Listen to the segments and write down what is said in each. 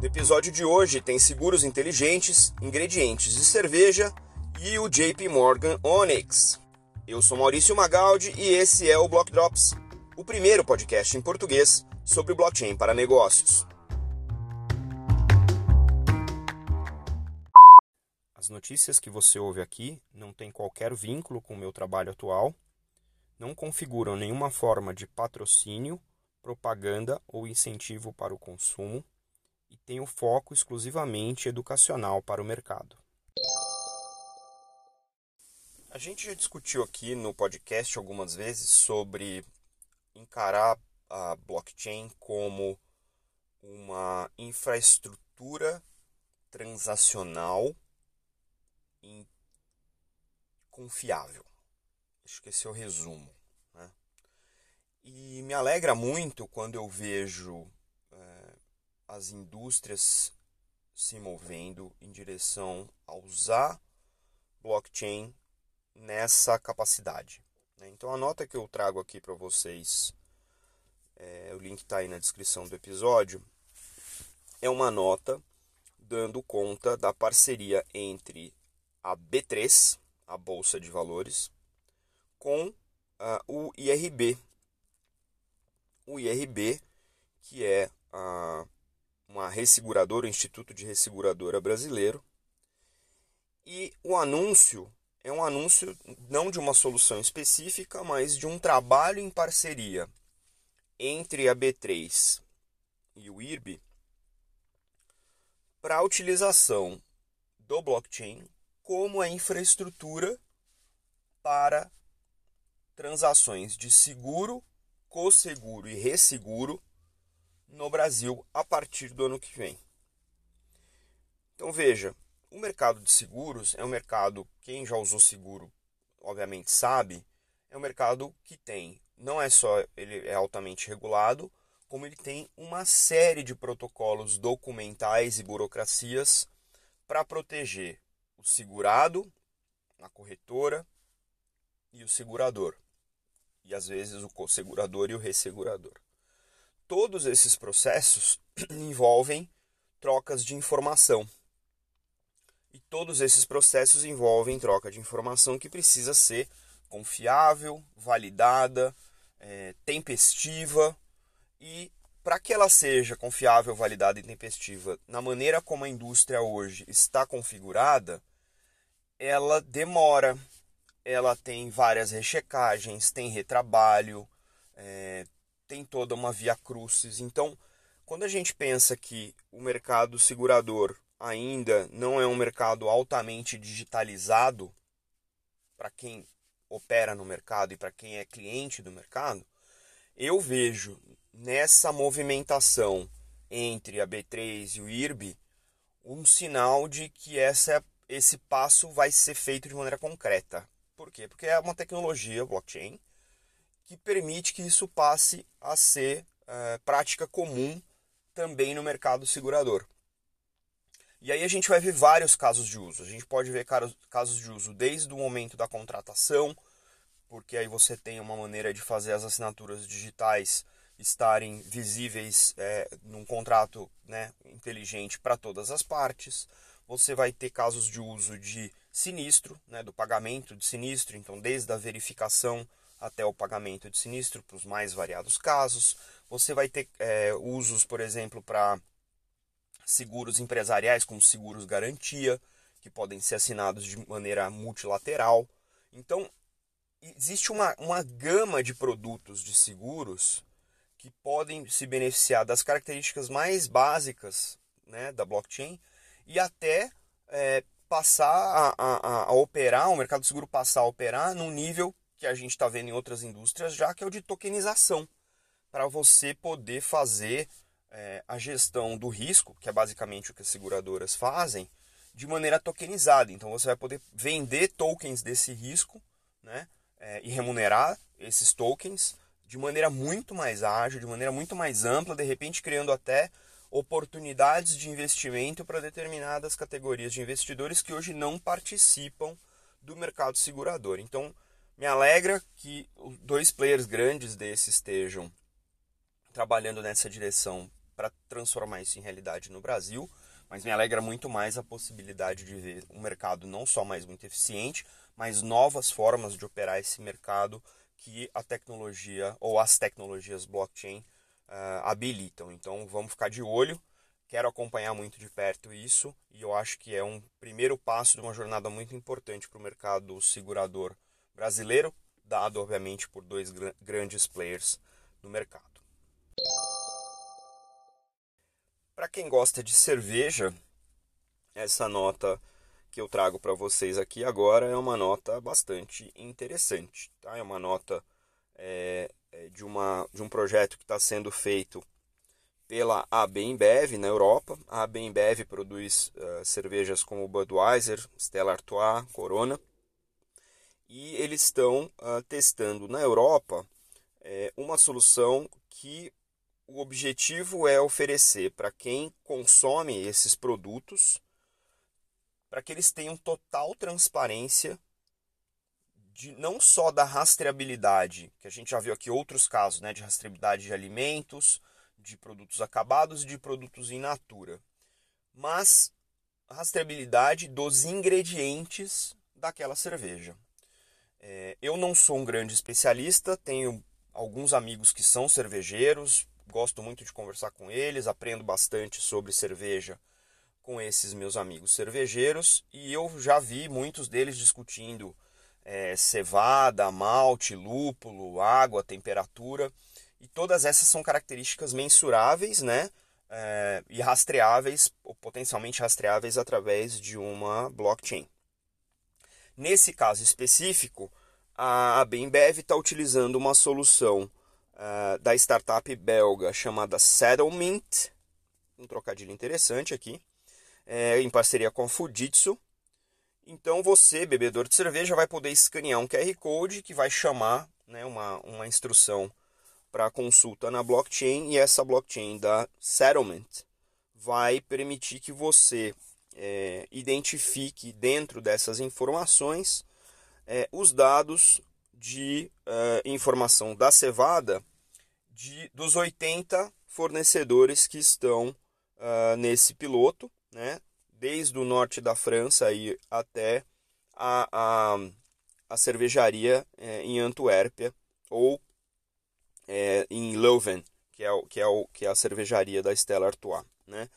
No episódio de hoje tem seguros inteligentes, ingredientes de cerveja e o JP Morgan Onyx. Eu sou Maurício Magaldi e esse é o Block Drops, o primeiro podcast em português sobre blockchain para negócios. As notícias que você ouve aqui não têm qualquer vínculo com o meu trabalho atual, não configuram nenhuma forma de patrocínio, propaganda ou incentivo para o consumo e têm o foco exclusivamente educacional para o mercado. A gente já discutiu aqui no podcast algumas vezes sobre encarar a blockchain como uma infraestrutura transacional confiável. Acho que esse é o resumo. Né? E me alegra muito quando eu vejo as indústrias se movendo em direção a usar blockchain nessa capacidade. Né? Então a nota que eu trago aqui para vocês, é, o link está aí na descrição do episódio, é uma nota dando conta da parceria entre a B3, a Bolsa de Valores, com uh, o IRB. O IRB, que é uh, uma resseguradora, o Instituto de Resseguradora Brasileiro. E o anúncio é um anúncio não de uma solução específica, mas de um trabalho em parceria entre a B3 e o IRB para a utilização do blockchain como a infraestrutura para transações de seguro, co-seguro e resseguro no Brasil a partir do ano que vem. Então veja, o mercado de seguros é um mercado, quem já usou seguro, obviamente sabe, é um mercado que tem, não é só ele é altamente regulado, como ele tem uma série de protocolos documentais e burocracias para proteger o segurado, a corretora e o segurador. E às vezes o co-segurador e o ressegurador. Todos esses processos envolvem trocas de informação. E todos esses processos envolvem troca de informação que precisa ser confiável, validada, é, tempestiva e para que ela seja confiável, validada e tempestiva na maneira como a indústria hoje está configurada, ela demora, ela tem várias rechecagens, tem retrabalho, é, tem toda uma via crucis. Então, quando a gente pensa que o mercado segurador ainda não é um mercado altamente digitalizado para quem opera no mercado e para quem é cliente do mercado, eu vejo nessa movimentação entre a B3 e o IRB um sinal de que essa, esse passo vai ser feito de maneira concreta. Por quê? Porque é uma tecnologia blockchain que permite que isso passe a ser é, prática comum também no mercado segurador. E aí a gente vai ver vários casos de uso. A gente pode ver casos de uso desde o momento da contratação, porque aí você tem uma maneira de fazer as assinaturas digitais estarem visíveis é, num contrato né, inteligente para todas as partes. Você vai ter casos de uso de sinistro, né, do pagamento de sinistro, então desde a verificação até o pagamento de sinistro para os mais variados casos. Você vai ter é, usos, por exemplo, para seguros empresariais, como seguros garantia, que podem ser assinados de maneira multilateral. Então, existe uma, uma gama de produtos de seguros que podem se beneficiar das características mais básicas né, da blockchain e até é, passar a, a, a, operar, o mercado seguro passar a operar num nível que a gente está vendo em outras indústrias já, que é o de tokenização, para você poder fazer é, a gestão do risco, que é basicamente o que as seguradoras fazem, de maneira tokenizada. Então você vai poder vender tokens desse risco né, é, e remunerar esses tokens de maneira muito mais ágil, de maneira muito mais ampla, de repente criando até oportunidades de investimento para determinadas categorias de investidores que hoje não participam do mercado segurador. Então, me alegra que dois players grandes desses estejam trabalhando nessa direção para transformar isso em realidade no Brasil, mas me alegra muito mais a possibilidade de ver um mercado não só mais muito eficiente, mas novas formas de operar esse mercado que a tecnologia ou as tecnologias blockchain uh, habilitam. Então vamos ficar de olho. Quero acompanhar muito de perto isso e eu acho que é um primeiro passo de uma jornada muito importante para o mercado segurador brasileiro, dado obviamente por dois gr grandes players no mercado. Para quem gosta de cerveja, essa nota que eu trago para vocês aqui agora é uma nota bastante interessante. Tá? É uma nota é, de, uma, de um projeto que está sendo feito pela AB InBev na Europa. A AB InBev produz uh, cervejas como Budweiser, Stella Artois, Corona. E eles estão uh, testando na Europa é, uma solução que o objetivo é oferecer para quem consome esses produtos para que eles tenham total transparência de não só da rastreabilidade, que a gente já viu aqui outros casos, né, de rastreabilidade de alimentos, de produtos acabados e de produtos in natura, mas rastreabilidade dos ingredientes daquela cerveja. Eu não sou um grande especialista, tenho alguns amigos que são cervejeiros, gosto muito de conversar com eles, aprendo bastante sobre cerveja com esses meus amigos cervejeiros e eu já vi muitos deles discutindo é, cevada, malte, lúpulo, água, temperatura e todas essas são características mensuráveis, né? É, e rastreáveis, ou potencialmente rastreáveis através de uma blockchain. Nesse caso específico, a Bembev está utilizando uma solução uh, da startup belga chamada Settlement, um trocadilho interessante aqui, é, em parceria com a Fujitsu. Então você, bebedor de cerveja, vai poder escanear um QR Code que vai chamar né, uma, uma instrução para consulta na blockchain e essa blockchain da Settlement vai permitir que você é, identifique dentro dessas informações é, os dados de uh, informação da cevada de, dos 80 fornecedores que estão uh, nesse piloto, né? desde o norte da França aí até a, a, a cervejaria é, em Antuérpia ou é, em Leuven, que é, o, que, é o, que é a cervejaria da Stella Artois. Né?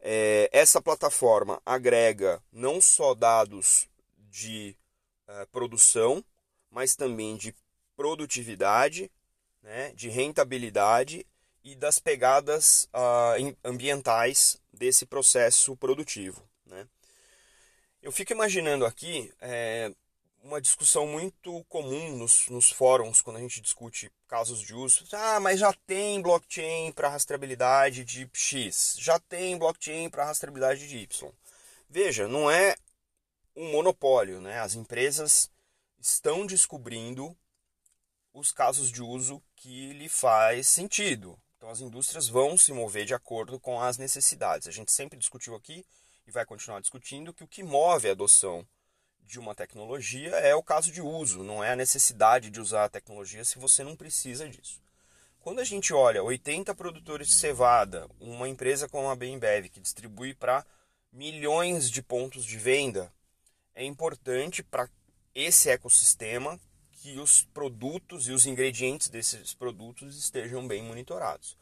É, essa plataforma agrega não só dados de produção, mas também de produtividade, né, de rentabilidade e das pegadas uh, ambientais desse processo produtivo. Né? Eu fico imaginando aqui é, uma discussão muito comum nos, nos fóruns quando a gente discute casos de uso. Ah, mas já tem blockchain para rastreabilidade de X, já tem blockchain para rastreabilidade de Y. Veja, não é um monopólio, né? As empresas estão descobrindo os casos de uso que lhe faz sentido. Então as indústrias vão se mover de acordo com as necessidades. A gente sempre discutiu aqui e vai continuar discutindo que o que move a adoção de uma tecnologia é o caso de uso, não é a necessidade de usar a tecnologia se você não precisa disso. Quando a gente olha 80 produtores de cevada, uma empresa como a Bembev que distribui para milhões de pontos de venda, é importante para esse ecossistema que os produtos e os ingredientes desses produtos estejam bem monitorados.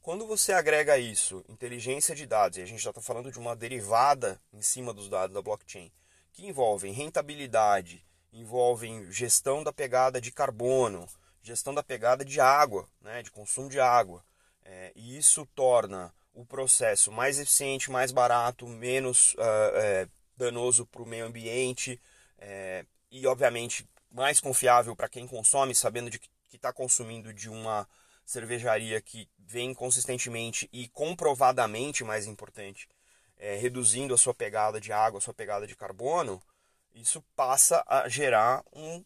Quando você agrega isso, inteligência de dados, e a gente já está falando de uma derivada em cima dos dados da blockchain, que envolvem rentabilidade, envolvem gestão da pegada de carbono, gestão da pegada de água, né, de consumo de água, é, e isso torna o processo mais eficiente, mais barato, menos uh, é, danoso para o meio ambiente, é, e obviamente mais confiável para quem consome, sabendo de que está consumindo de uma cervejaria que vem consistentemente e comprovadamente, mais importante, é, reduzindo a sua pegada de água, a sua pegada de carbono, isso passa a gerar um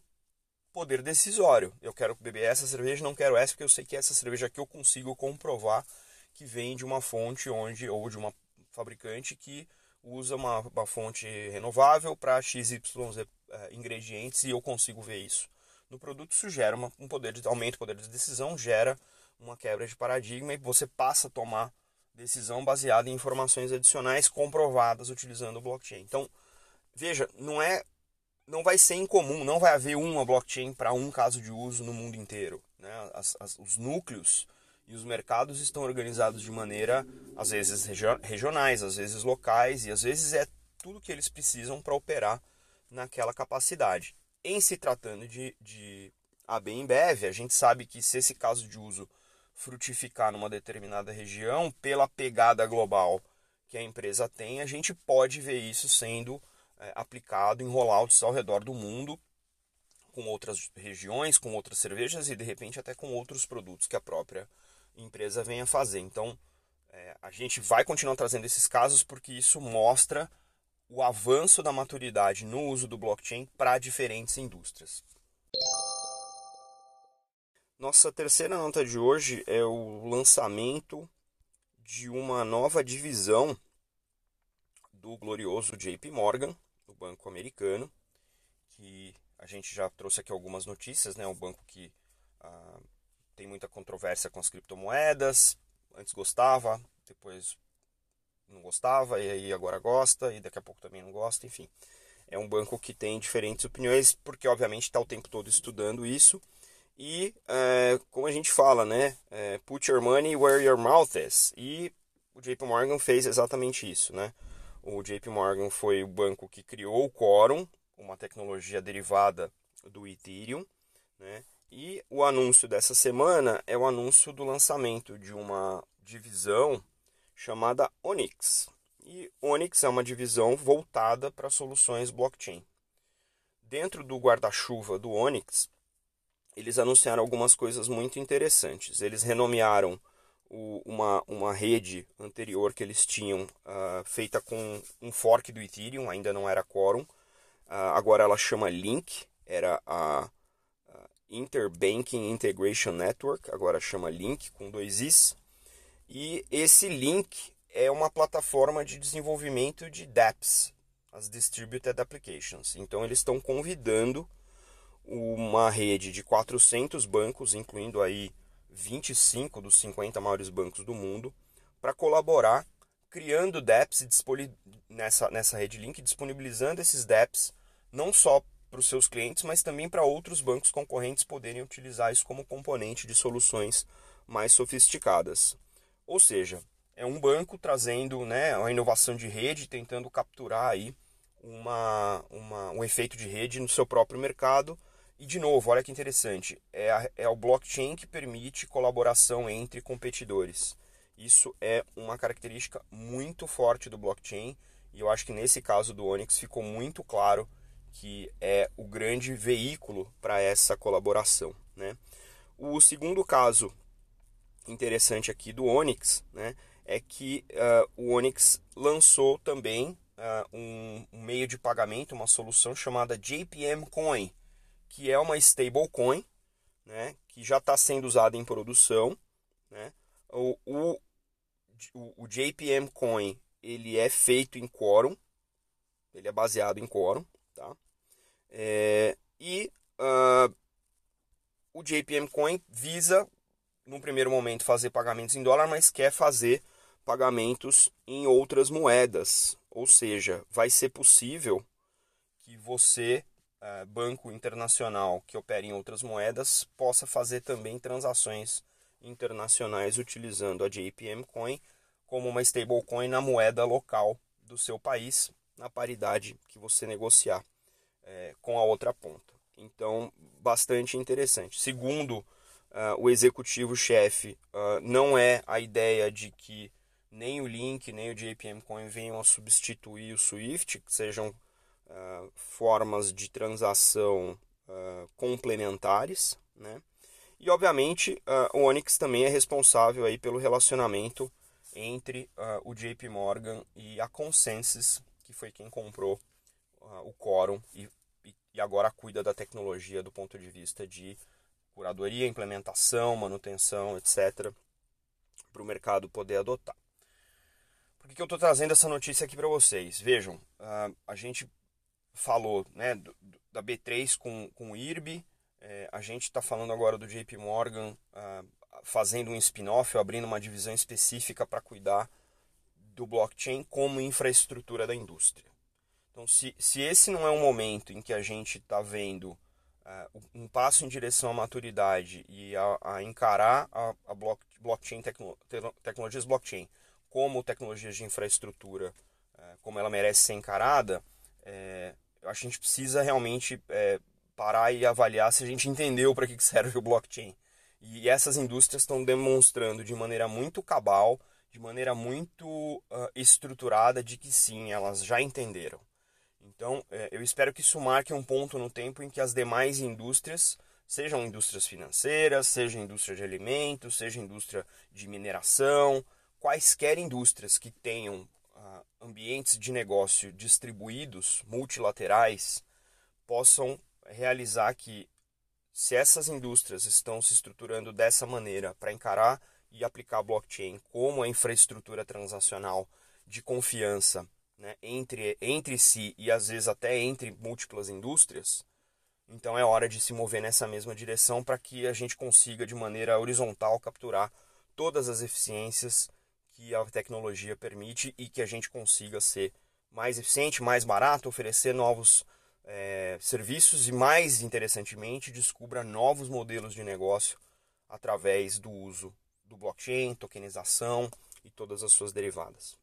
poder decisório. Eu quero beber essa cerveja, não quero essa, porque eu sei que essa cerveja aqui eu consigo comprovar que vem de uma fonte onde ou de uma fabricante que usa uma, uma fonte renovável para XYZ uh, ingredientes e eu consigo ver isso. No produto isso gera uma, um poder de aumento, poder de decisão, gera uma quebra de paradigma e você passa a tomar decisão baseada em informações adicionais comprovadas utilizando o blockchain. Então, veja, não é não vai ser incomum, não vai haver uma blockchain para um caso de uso no mundo inteiro. Né? As, as, os núcleos e os mercados estão organizados de maneira, às vezes, regionais, às vezes locais, e às vezes é tudo que eles precisam para operar naquela capacidade. Em se tratando de, de AB a gente sabe que se esse caso de uso frutificar numa determinada região, pela pegada global que a empresa tem, a gente pode ver isso sendo é, aplicado em rollouts ao redor do mundo, com outras regiões, com outras cervejas e de repente até com outros produtos que a própria empresa venha fazer. Então, é, a gente vai continuar trazendo esses casos porque isso mostra o avanço da maturidade no uso do blockchain para diferentes indústrias. Nossa terceira nota de hoje é o lançamento de uma nova divisão do glorioso JP Morgan, do banco americano, que a gente já trouxe aqui algumas notícias, né? Um banco que ah, tem muita controvérsia com as criptomoedas, antes gostava, depois não gostava, e aí agora gosta, e daqui a pouco também não gosta, enfim. É um banco que tem diferentes opiniões, porque obviamente está o tempo todo estudando isso. E é, como a gente fala, né? É, put your money where your mouth is. E o JP Morgan fez exatamente isso, né? O JP Morgan foi o banco que criou o Quorum, uma tecnologia derivada do Ethereum, né? E o anúncio dessa semana é o anúncio do lançamento de uma divisão chamada Onyx. E Onyx é uma divisão voltada para soluções blockchain. Dentro do guarda-chuva do Onyx, eles anunciaram algumas coisas muito interessantes. Eles renomearam o, uma, uma rede anterior que eles tinham, uh, feita com um fork do Ethereum, ainda não era Quorum. Uh, agora ela chama Link, era a Interbanking Integration Network, agora chama Link, com dois Is. E esse link é uma plataforma de desenvolvimento de dApps, as Distributed Applications. Então eles estão convidando uma rede de 400 bancos, incluindo aí 25 dos 50 maiores bancos do mundo, para colaborar criando dApps nessa, nessa rede link, disponibilizando esses dApps não só para os seus clientes, mas também para outros bancos concorrentes poderem utilizar isso como componente de soluções mais sofisticadas. Ou seja, é um banco trazendo né, uma inovação de rede, tentando capturar aí uma, uma, um efeito de rede no seu próprio mercado. E de novo, olha que interessante, é, a, é o blockchain que permite colaboração entre competidores. Isso é uma característica muito forte do blockchain e eu acho que nesse caso do Onyx ficou muito claro que é o grande veículo para essa colaboração. Né? O segundo caso interessante aqui do Onyx, né, é que uh, o Onyx lançou também uh, um, um, meio de pagamento, uma solução chamada JPM Coin, que é uma stablecoin, né, que já está sendo usada em produção. Né. O, o, o, JPM Coin ele é feito em Quorum, ele é baseado em Quorum, tá? É, e uh, o JPM Coin visa num primeiro momento, fazer pagamentos em dólar, mas quer fazer pagamentos em outras moedas. Ou seja, vai ser possível que você, é, banco internacional que opera em outras moedas, possa fazer também transações internacionais utilizando a JPM Coin como uma stablecoin na moeda local do seu país, na paridade que você negociar é, com a outra ponta. Então, bastante interessante. Segundo uh, o executivo-chefe uh, não é a ideia de que nem o Link nem o JPM Coin venham a substituir o Swift, que sejam uh, formas de transação complementares, né? E obviamente o Onyx também é responsável aí pelo relacionamento entre o JP Morgan e a Consensus, que foi quem comprou o Quorum e, e agora cuida da tecnologia do ponto de vista de curadoria, implementação, manutenção, etc., para o mercado poder adotar. Por que, que eu estou trazendo essa notícia aqui para vocês? Vejam, uh, a gente falou né, do, da B3 com, com o IRB, é, a gente está falando agora do JP Morgan, uh, fazendo um spin-off abrindo uma divisão específica para cuidar do blockchain como infraestrutura da indústria. Então, se, se esse não é um momento em que a gente está vendo uh, um passo em direção à maturidade e a, a encarar a, a block, blockchain, tecno, tecnologias blockchain como tecnologias de infraestrutura, uh, como ela merece ser encarada, é, a gente precisa realmente é, parar e avaliar se a gente entendeu para que serve o blockchain. E essas indústrias estão demonstrando de maneira muito cabal, de maneira muito uh, estruturada, de que sim, elas já entenderam. Então, é, eu espero que isso marque um ponto no tempo em que as demais indústrias, sejam indústrias financeiras, seja indústria de alimentos, seja indústria de mineração, quaisquer indústrias que tenham uh, ambientes de negócio distribuídos, multilaterais, possam realizar que se essas indústrias estão se estruturando dessa maneira para encarar e aplicar blockchain como a infraestrutura transacional de confiança né, entre, entre si e às vezes até entre múltiplas indústrias, então é hora de se mover nessa mesma direção para que a gente consiga de maneira horizontal capturar todas as eficiências que a tecnologia permite e que a gente consiga ser mais eficiente, mais barato, oferecer novos é, serviços e, mais interessantemente, descubra novos modelos de negócio através do uso do blockchain, tokenização e todas as suas derivadas.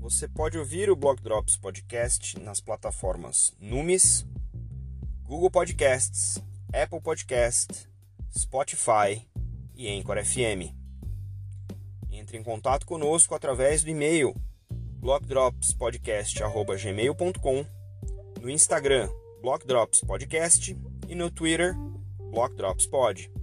Você pode ouvir o Block Drops Podcast nas plataformas Numis, Google Podcasts, Apple Podcast, Spotify e Anchor FM. Entre em contato conosco através do e-mail blockdropspodcast.gmail.com, no Instagram Blockdrops Podcast e no Twitter Blockdropspod.